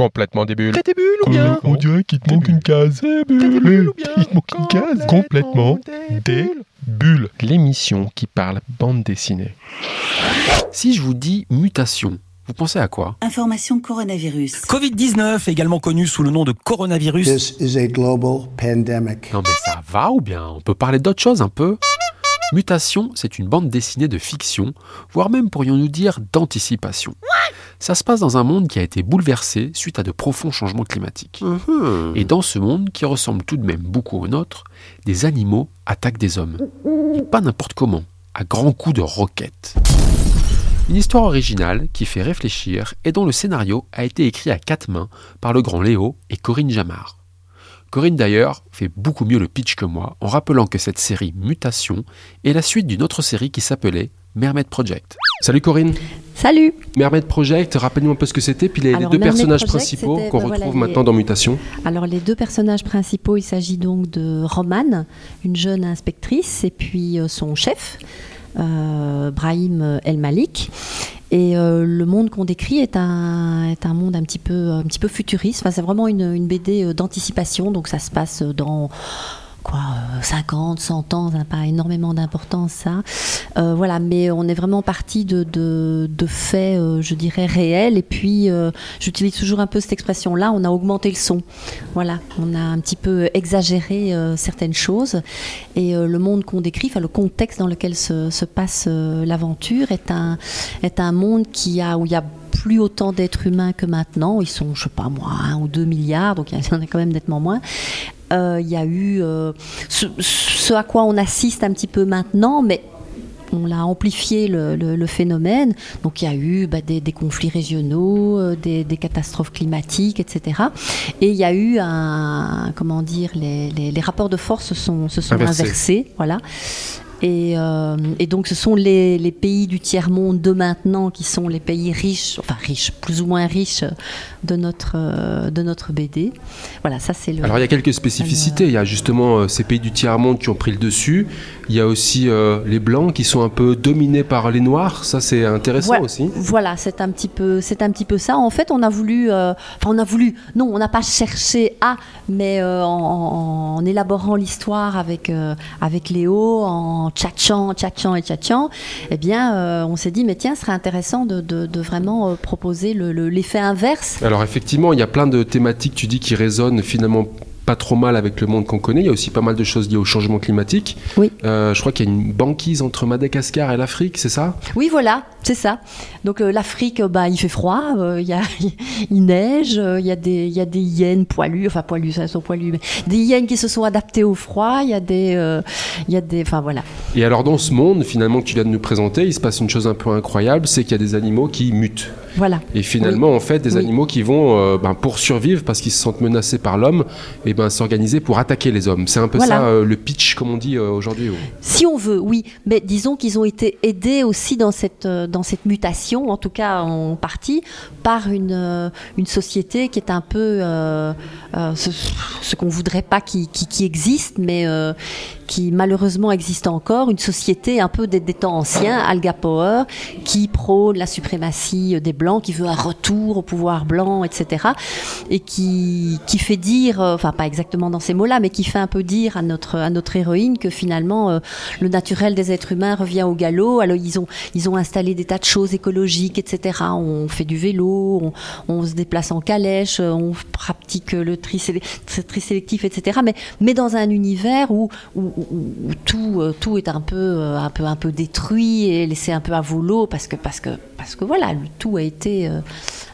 Complètement des bulles. T'as des bulles ou bien On dirait qu'il te manque une case. T'as des bulles ou bien Il te manque une case. Complètement des bulles. L'émission qui parle bande dessinée. Si je vous dis mutation, vous pensez à quoi? Information coronavirus. Covid-19, également connu sous le nom de coronavirus. This is a global pandemic. Non mais ça va ou bien? On peut parler d'autre chose un peu? Mutation, c'est une bande dessinée de fiction, voire même pourrions-nous dire d'anticipation. Ça se passe dans un monde qui a été bouleversé suite à de profonds changements climatiques. Et dans ce monde, qui ressemble tout de même beaucoup au nôtre, des animaux attaquent des hommes. Et pas n'importe comment, à grands coups de roquettes. Une histoire originale qui fait réfléchir et dont le scénario a été écrit à quatre mains par le grand Léo et Corinne Jamard. Corinne d'ailleurs fait beaucoup mieux le pitch que moi en rappelant que cette série Mutation est la suite d'une autre série qui s'appelait Mermaid Project. Salut Corinne Salut Mermaid Project, rappelle-nous un peu ce que c'était, puis les, Alors, deux Mermaid personnages Project, principaux qu'on bah, voilà, retrouve les- maintenant dans Mutation. Alors les deux personnages principaux, il s'agit donc de Romane, une jeune inspectrice, et puis euh, son chef, euh, Brahim El Malik. Et euh, le monde qu'on décrit est un, est un monde un petit peu, un petit peu futuriste. Enfin, c'est vraiment une, une BD euh, d'anticipation, donc ça se passe dans quoi, euh, 50, 100 ans, ça n'a pas énormément d'importance ça. Euh, voilà, mais on est vraiment parti de, faits, euh, je dirais, réels. Et puis, euh, j'utilise toujours un peu cette expression-là, on a augmenté le son. Voilà, on a un petit peu exagéré euh, certaines choses. Et euh, le monde qu'on décrit, le contexte dans lequel se, se passe euh, l'aventure est un, est un monde qui a, où il y a plus autant d'êtres humains que maintenant. Ils sont, je sais pas moi, un ou deux milliards, donc il y en a quand même nettement moins. Euh, Il y a eu euh, ce, ce à quoi on assiste un petit peu maintenant, mais on l'a amplifié le, le- le phénomène. Donc il y a eu bah, des, des conflits régionaux, euh, des, des catastrophes climatiques, etc. Et il y a eu un, comment dire, les, les- les rapports de force se sont, se sont Inversés. inversés, voilà. Et, euh, et donc ce sont les, les pays du tiers monde de maintenant qui sont les pays riches, enfin riches, plus ou moins riches de notre euh, de notre BD. Voilà, ça c'est le. Alors il y a quelques spécificités. Il y a justement euh, ces pays du tiers-monde qui ont pris le dessus. Il y a aussi euh, les blancs qui sont un peu dominés par les noirs. Ça c'est intéressant aussi. Voilà, c'est un petit peu, c'est un petit peu ça. En fait, on a voulu, enfin, on a voulu, non, on n'a pas cherché à, mais en, en- en élaborant l'histoire avec avec Léo, en tchatchant, tchatchant et tchatchant, eh bien, euh, on s'est dit, mais tiens, ce serait intéressant de, vraiment euh, proposer le- le- l'effet inverse. Alors effectivement, il y a plein de thématiques, tu dis, qui résonnent finalement pas trop mal avec le monde qu'on connaît. Il y a aussi pas mal de choses liées au changement climatique. Oui. Euh, je crois qu'il y a une banquise entre Madagascar et l'Afrique, c'est ça? Oui, voilà, c'est ça. Donc euh, l'Afrique, bah, il fait froid, euh, il y a, il neige, il y a des, il y a des hyènes poilues, enfin poilues, ça sont poilues, mais des hyènes qui se sont adaptées au froid. Il y a des, il y a des, enfin voilà. Et alors dans ce monde finalement que tu viens de nous présenter, il se passe une chose un peu incroyable, c'est qu'il y a des animaux qui mutent. Voilà. Et finalement, en fait, des Oui. animaux qui vont, euh, ben, pour survivre, parce qu'ils se sentent menacés par l'homme, et ben, s'organiser pour attaquer les hommes. C'est un peu Voilà. ça euh, le pitch, comme on dit euh, aujourd'hui. oui. Si on veut, oui. Mais disons qu'ils ont été aidés aussi dans cette, dans cette mutation, en tout cas en partie, par une, une société qui est un peu ce, ce qu'on voudrait pas qui, qui, qui existe, mais qui malheureusement existe encore, une société un peu des, des temps anciens, Alga Power, qui prône la suprématie des Blancs, qui veut un retour au pouvoir blanc, etc. Et qui, qui fait dire, euh, enfin pas exactement dans ces mots-là, mais qui fait un peu dire à notre, à notre héroïne que finalement euh, le naturel des êtres humains revient au galop. Alors ils ont, ils ont installé des tas de choses écologiques, etc. On fait du vélo, on, se déplace en calèche, on pratique le tri, sélec- tri sélectif, etc. Mais, mais dans un univers où, où, tout, euh, tout est un peu, euh, un peu, un peu détruit et laissé un peu à volo parce que, parce que, parce que voilà, le tout a été euh,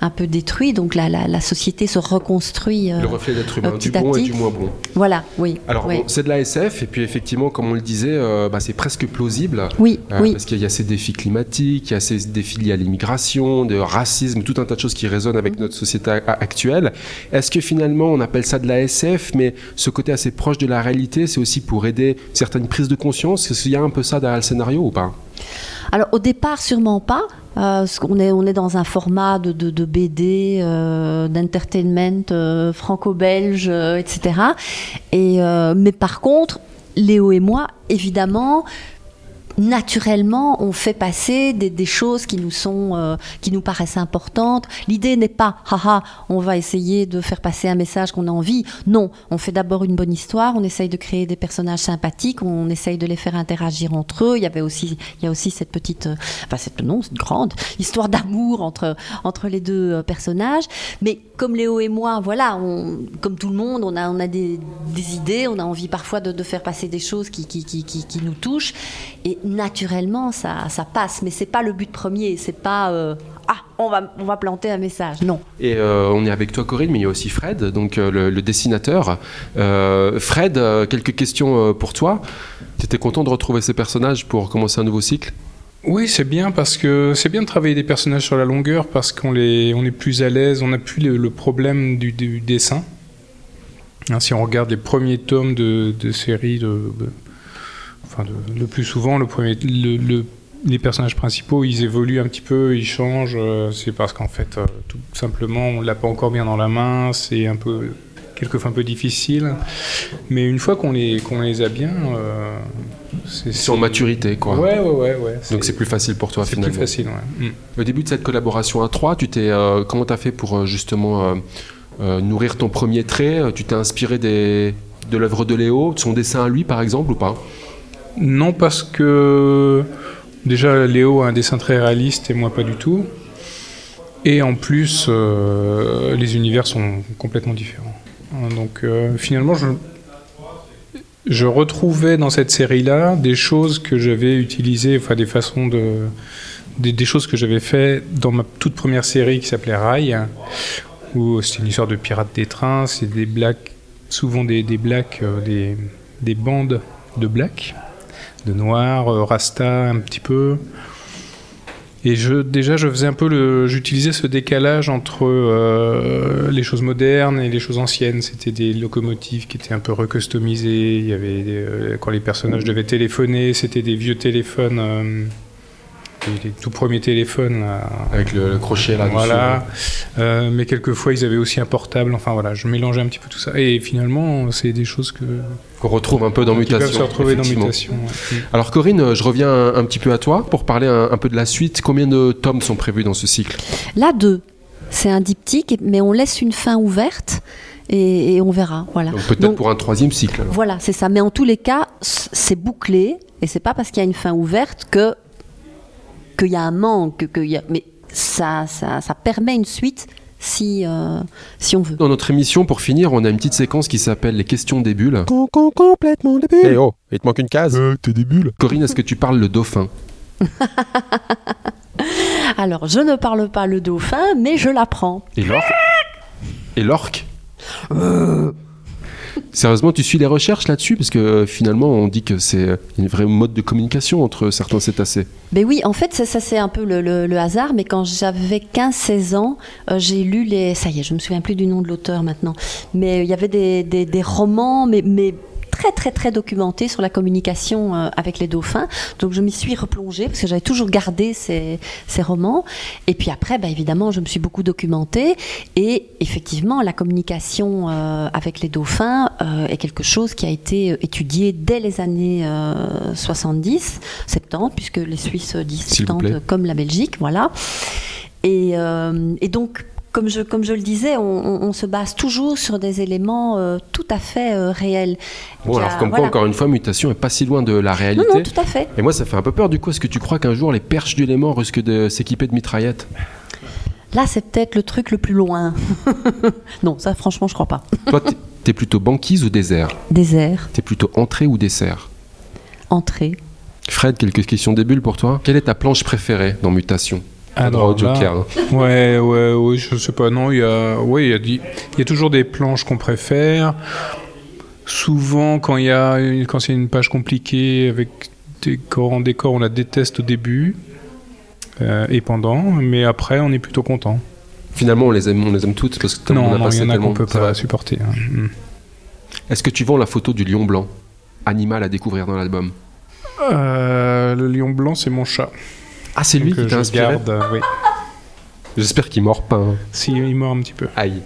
un peu détruit. Donc la, la, la société se reconstruit. euh, Le reflet d'être humain, euh, du bon et du moins bon. Voilà, oui. Alors, oui. bon, c'est de la SF, et puis effectivement, comme on le disait, euh, bah, c'est presque plausible. Oui, Euh, oui. Parce qu'il y a ces défis climatiques, il y a ces défis liés à l'immigration, de racisme, tout un tas de choses qui résonnent avec notre société actuelle. Est-ce que finalement on appelle ça de la SF, mais ce côté assez proche de la réalité, c'est aussi pour aider certaines prises de conscience? Est-ce qu'il y a un peu ça derrière le scénario ou pas? Alors au départ sûrement pas. Euh, qu'on est, on est dans un format de, de, BD, euh, d'entertainment euh, franco-belge, etc. Et, euh, mais par contre, Léo et moi, évidemment, naturellement, on fait passer des, choses qui nous sont, euh, qui nous paraissent importantes. L'idée n'est pas, haha, on va essayer de faire passer un message qu'on a envie. Non, on fait d'abord une bonne histoire, on essaye de créer des personnages sympathiques, on essaye de les faire interagir entre eux. Il y avait aussi, il y a aussi cette petite, euh, enfin cette non, cette grande histoire d'amour entre entre les deux euh, personnages. Mais comme Léo et moi, voilà, on, comme tout le monde, on a on a des, des idées, on a envie parfois de, de faire passer des choses qui qui, qui, qui, qui nous touchent. Et naturellement, ça, ça passe. Mais c'est pas le but premier. C'est pas euh, ah, on va, on va planter un message. Non. Et euh, on est avec toi, Corinne, mais il y a aussi Fred, donc euh, le, dessinateur. Fred, quelques questions pour toi. Tu étais content de retrouver ces personnages pour commencer un nouveau cycle? Oui, c'est bien parce que c'est bien de travailler des personnages sur la longueur parce qu'on les, on est plus à l'aise, on n'a plus le, problème du, dessin. Hein, si on regarde les premiers tomes de, de séries de, enfin le plus souvent, le premier, le, les personnages principaux, ils évoluent un petit peu, ils changent. Euh, c'est parce qu'en fait, euh, tout simplement, on l'a pas encore bien dans la main. C'est un peu quelquefois un peu difficile. Mais une fois qu'on les, qu'on les a bien, euh, c'est en maturité, quoi. Ouais, ouais, ouais. ouais Donc c'est plus facile pour toi, finalement. C'est plus facile, ouais. Mm. Au début de cette collaboration à trois, tu t'es, comment tu as fait pour justement nourrir ton premier trait? Tu t'es inspiré des, de l'œuvre de Léo, de son dessin à lui, par exemple, ou pas? Non, parce que déjà Léo a un dessin très réaliste et moi pas du tout. Et en plus, euh, les univers sont complètement différents. Donc euh, finalement, je, retrouvais dans cette série-là des choses que j'avais utilisées, enfin des façons de. Des, choses que j'avais fait dans ma toute première série qui s'appelait Rail, où c'est une histoire de pirates des trains, c'est des souvent des, euh, des, des bandes de blacks de noir, euh, rasta un petit peu. Et je, déjà, je faisais un peu le, j'utilisais ce décalage entre euh, les choses modernes et les choses anciennes. C'était des locomotives qui étaient un peu recustomisées. Il y avait euh, quand les personnages devaient téléphoner, c'était des vieux téléphones les tout premiers téléphones. Avec le, crochet là Voilà. Mais quelquefois, ils avaient aussi un portable. Enfin voilà, je mélangeais un petit peu tout ça. Et finalement, c'est des choses que. Qu'on retrouve un peu dans Mutation. se retrouver dans Mutation. Alors Corinne, je reviens un, petit peu à toi pour parler un, peu de la suite. Combien de tomes sont prévus dans ce cycle? Là, deux. C'est un diptyque, mais on laisse une fin ouverte. Et, on verra. Voilà. peut-être pour un troisième cycle. Voilà, c'est ça. Mais en tous les cas, c'est bouclé. Et c'est pas parce qu'il y a une fin ouverte que qu'il y a un manque, que y a... mais ça, ça, ça, permet une suite si, euh, si on veut. Dans notre émission, pour finir, on a une petite séquence qui s'appelle les questions des bulles. complètement des bulles. Eh oh, il te manque une case. Euh, t'es des bulles. Corinne, est-ce que tu parles le dauphin Alors, je ne parle pas le dauphin, mais je l'apprends. Et l'orque? Et l'orque? Euh, Sérieusement, tu suis les recherches là-dessus? Parce que euh, finalement, on dit que c'est une vraie mode de communication entre certains cétacés. Ben oui, en fait, ça, c'est un peu le, hasard, mais quand j'avais 15-16 ans, euh, j'ai lu les... Ça y est, je me souviens plus du nom de l'auteur maintenant, mais il y avait des, des romans, mais, mais très très très documenté sur la communication euh, avec les dauphins. Donc je m'y suis replongée parce que j'avais toujours gardé ces, ces, romans. Et puis après, bah, évidemment, je me suis beaucoup documentée. Et effectivement, la communication euh, avec les dauphins euh, est quelque chose qui a été étudié dès les années 70, 70, puisque les Suisses disent 70 comme la Belgique, voilà. Et, et donc comme je, comme je le disais, on, se base toujours sur des éléments euh, tout à fait euh, réels. Bon, alors comme quoi, encore une fois, mutation est pas si loin de la réalité. Non, non, tout à fait. Et moi, ça fait un peu peur du coup. Est-ce que tu crois qu'un jour, les perches du Léman risquent de s'équiper de mitraillettes? Là, c'est peut-être le truc le plus loin. non, ça, franchement, je crois pas. Toi, t'es plutôt banquise ou désert? Désert. T'es plutôt entrée ou dessert? Entrée. Fred, quelques questions débiles pour toi. Quelle est ta planche préférée dans Mutation? Ah droit Joker. Hein. Ouais, ouais, ouais, je sais pas. Non, il y a, ouais, il y a, il y a toujours des planches qu'on préfère. Souvent, quand il y a, quand c'est une page compliquée avec des corps en décor, on la déteste au début euh, et pendant, mais après, on est plutôt content. Finalement, on les aime, on les aime toutes parce que non, on a non, il y en a qu'on peut pas supporter. Hein. Mm. Est-ce que tu vends la photo du lion blanc, animal à découvrir dans l'album euh, Le lion blanc, c'est mon chat. Ah, c'est lui qui t'a inspiré garde, euh, oui. J'espère qu'il mord pas. Hein. Si, il mord un petit peu. Aïe.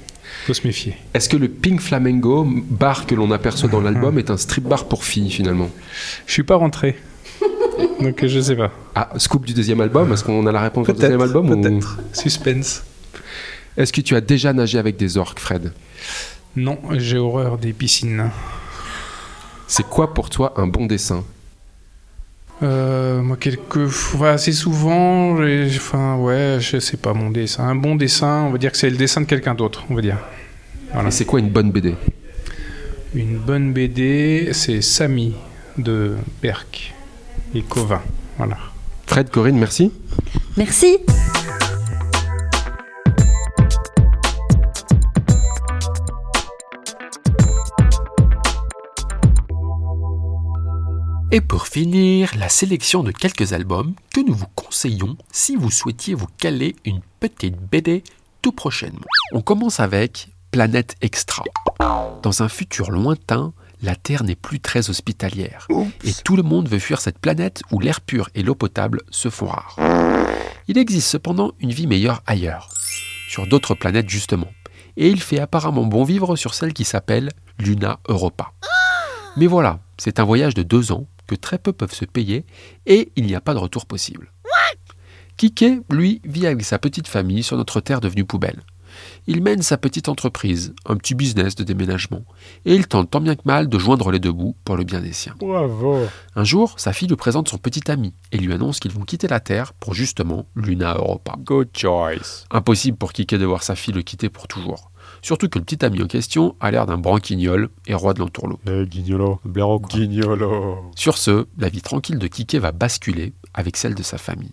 Faut se méfier. Est-ce que le Pink Flamingo, bar que l'on aperçoit dans l'album, est un strip bar pour filles finalement? Je suis pas rentré. Donc je sais pas. Ah, scoop du deuxième album? Est-ce qu'on a la réponse au deuxième album ou- Peut-être. Suspense. Est-ce que tu as déjà nagé avec des orques, Fred? Non, j'ai horreur des piscines. C'est quoi pour toi un bon dessin? Euh, moi, quelques fois, assez souvent, enfin, ouais, je sais pas mon dessin. Un bon dessin, on va dire que c'est le dessin de quelqu'un d'autre, on va dire. Voilà. Et c'est quoi une bonne BD Une bonne BD, c'est Samy de Berck et Covin. Voilà. Fred, Corinne, merci. Merci. Et pour finir, la sélection de quelques albums que nous vous conseillons si vous souhaitiez vous caler une petite BD tout prochainement. On commence avec Planète Extra. Dans un futur lointain, la Terre n'est plus très hospitalière. Et tout le monde veut fuir cette planète où l'air pur et l'eau potable se font rares. Il existe cependant une vie meilleure ailleurs, sur d'autres planètes justement. Et il fait apparemment bon vivre sur celle qui s'appelle Luna Europa. Mais voilà, c'est un voyage de deux ans que très peu peuvent se payer et il n'y a pas de retour possible. Kike, lui, vit avec sa petite famille sur notre terre devenue poubelle. Il mène sa petite entreprise, un petit business de déménagement, et il tente tant bien que mal de joindre les deux bouts pour le bien des siens. Bravo. Un jour, sa fille lui présente son petit ami et lui annonce qu'ils vont quitter la Terre pour justement Luna Europa. Good choice. Impossible pour Kike de voir sa fille le quitter pour toujours. Surtout que le petit ami en question a l'air d'un branquignol et roi de l'entourloupe. Eh, guignolo. Blaireau. Guignolo. Sur ce, la vie tranquille de Kike va basculer avec celle de sa famille.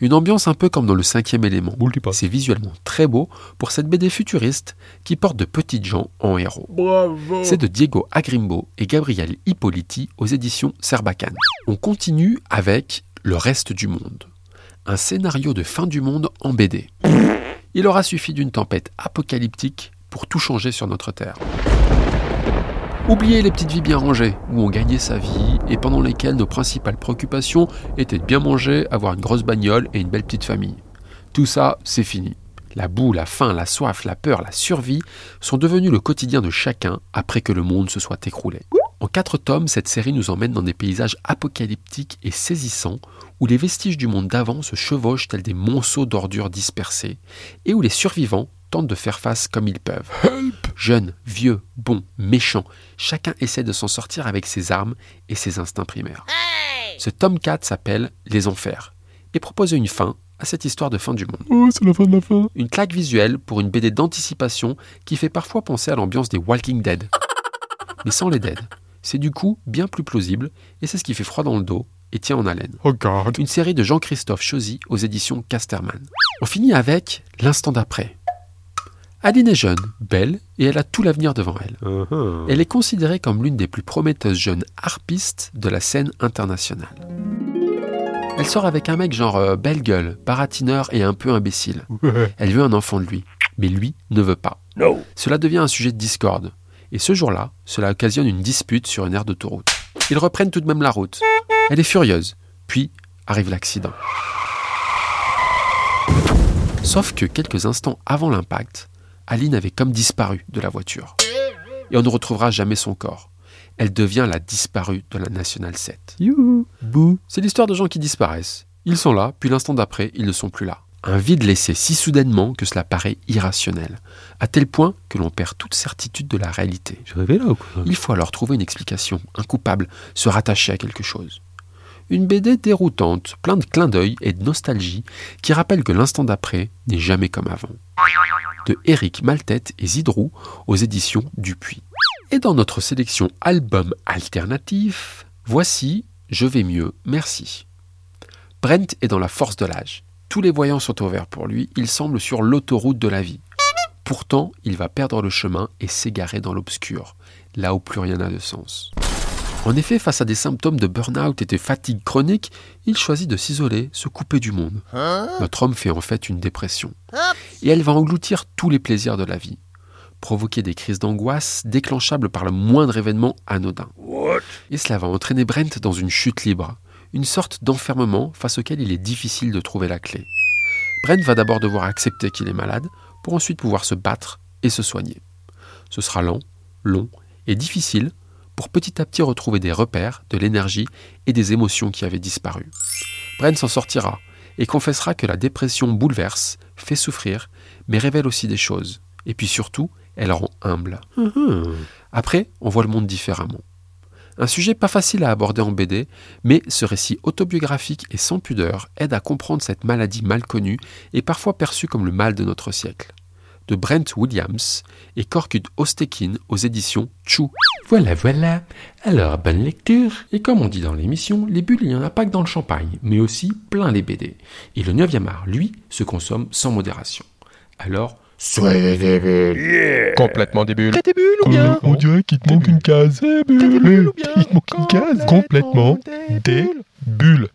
Une ambiance un peu comme dans le cinquième élément. C'est visuellement très beau pour cette BD futuriste qui porte de petites gens en héros. Bravo. C'est de Diego Agrimbo et Gabriel Hippolyti aux éditions Serbacane. On continue avec Le reste du monde. Un scénario de fin du monde en BD. Il aura suffi d'une tempête apocalyptique pour tout changer sur notre Terre. Oubliez les petites vies bien rangées, où on gagnait sa vie et pendant lesquelles nos principales préoccupations étaient de bien manger, avoir une grosse bagnole et une belle petite famille. Tout ça, c'est fini. La boue, la faim, la soif, la peur, la survie sont devenus le quotidien de chacun après que le monde se soit écroulé. En quatre tomes, cette série nous emmène dans des paysages apocalyptiques et saisissants où les vestiges du monde d'avant se chevauchent tels des monceaux d'ordures dispersés et où les survivants tentent de faire face comme ils peuvent. Jeunes, vieux, bons, méchants, chacun essaie de s'en sortir avec ses armes et ses instincts primaires. Ce tome 4 s'appelle Les Enfers et propose une fin à cette histoire de fin du monde. Oh, c'est la fin de la fin. Une claque visuelle pour une BD d'anticipation qui fait parfois penser à l'ambiance des Walking Dead. Mais sans les dead. C'est du coup bien plus plausible et c'est ce qui fait froid dans le dos et tient en haleine. Oh, God. Une série de Jean-Christophe Chauzy aux éditions Casterman. On finit avec L'instant d'après. Aline est jeune, belle et elle a tout l'avenir devant elle. Uh-huh. Elle est considérée comme l'une des plus prometteuses jeunes harpistes de la scène internationale. Elle sort avec un mec genre euh, belle gueule, baratineur et un peu imbécile. Elle veut un enfant de lui, mais lui ne veut pas. Cela devient un sujet de discorde. Et ce jour-là, cela occasionne une dispute sur une aire d'autoroute. Ils reprennent tout de même la route. Elle est furieuse. Puis arrive l'accident. Sauf que quelques instants avant l'impact, Aline avait comme disparu de la voiture. Et on ne retrouvera jamais son corps. Elle devient la disparue de la Nationale 7. Youhou. Bouh. C'est l'histoire de gens qui disparaissent. Ils sont là, puis l'instant d'après, ils ne sont plus là. Un vide laissé si soudainement que cela paraît irrationnel, à tel point que l'on perd toute certitude de la réalité. J'ai rêvé là ou quoi Il faut alors trouver une explication, un coupable, se rattacher à quelque chose. Une BD déroutante, plein de clins d'œil et de nostalgie, qui rappelle que l'instant d'après n'est jamais comme avant. De Eric Maltête et Zidrou aux éditions Dupuis. Et dans notre sélection album alternatif, voici Je vais mieux, merci. Brent est dans la force de l'âge. Tous les voyants sont au vert pour lui, il semble sur l'autoroute de la vie. Pourtant, il va perdre le chemin et s'égarer dans l'obscur, là où plus rien n'a de sens. En effet, face à des symptômes de burn-out et de fatigue chronique, il choisit de s'isoler, se couper du monde. Notre homme fait en fait une dépression. Et elle va engloutir tous les plaisirs de la vie. Provoquer des crises d'angoisse déclenchables par le moindre événement anodin. Et cela va entraîner Brent dans une chute libre, une sorte d'enfermement face auquel il est difficile de trouver la clé. Brent va d'abord devoir accepter qu'il est malade, pour ensuite pouvoir se battre et se soigner. Ce sera lent, long et difficile, pour petit à petit retrouver des repères, de l'énergie et des émotions qui avaient disparu. Bren s'en sortira et confessera que la dépression bouleverse, fait souffrir, mais révèle aussi des choses. Et puis surtout, elle rend humble. Après, on voit le monde différemment. Un sujet pas facile à aborder en BD, mais ce récit autobiographique et sans pudeur aide à comprendre cette maladie mal connue et parfois perçue comme le mal de notre siècle. De Brent Williams et Korkut Ostekin aux éditions Chou. Voilà, voilà. Alors, bonne lecture. Et comme on dit dans l'émission, les bulles, il n'y en a pas que dans le champagne, mais aussi plein les BD. Et le 9e art, lui, se consomme sans modération. Alors, soyez des bulles. Complètement des bulles. des bulles ou bien On dirait qu'il te manque une case. Des bulles ou bien Il te manque une case. Complètement des bulles.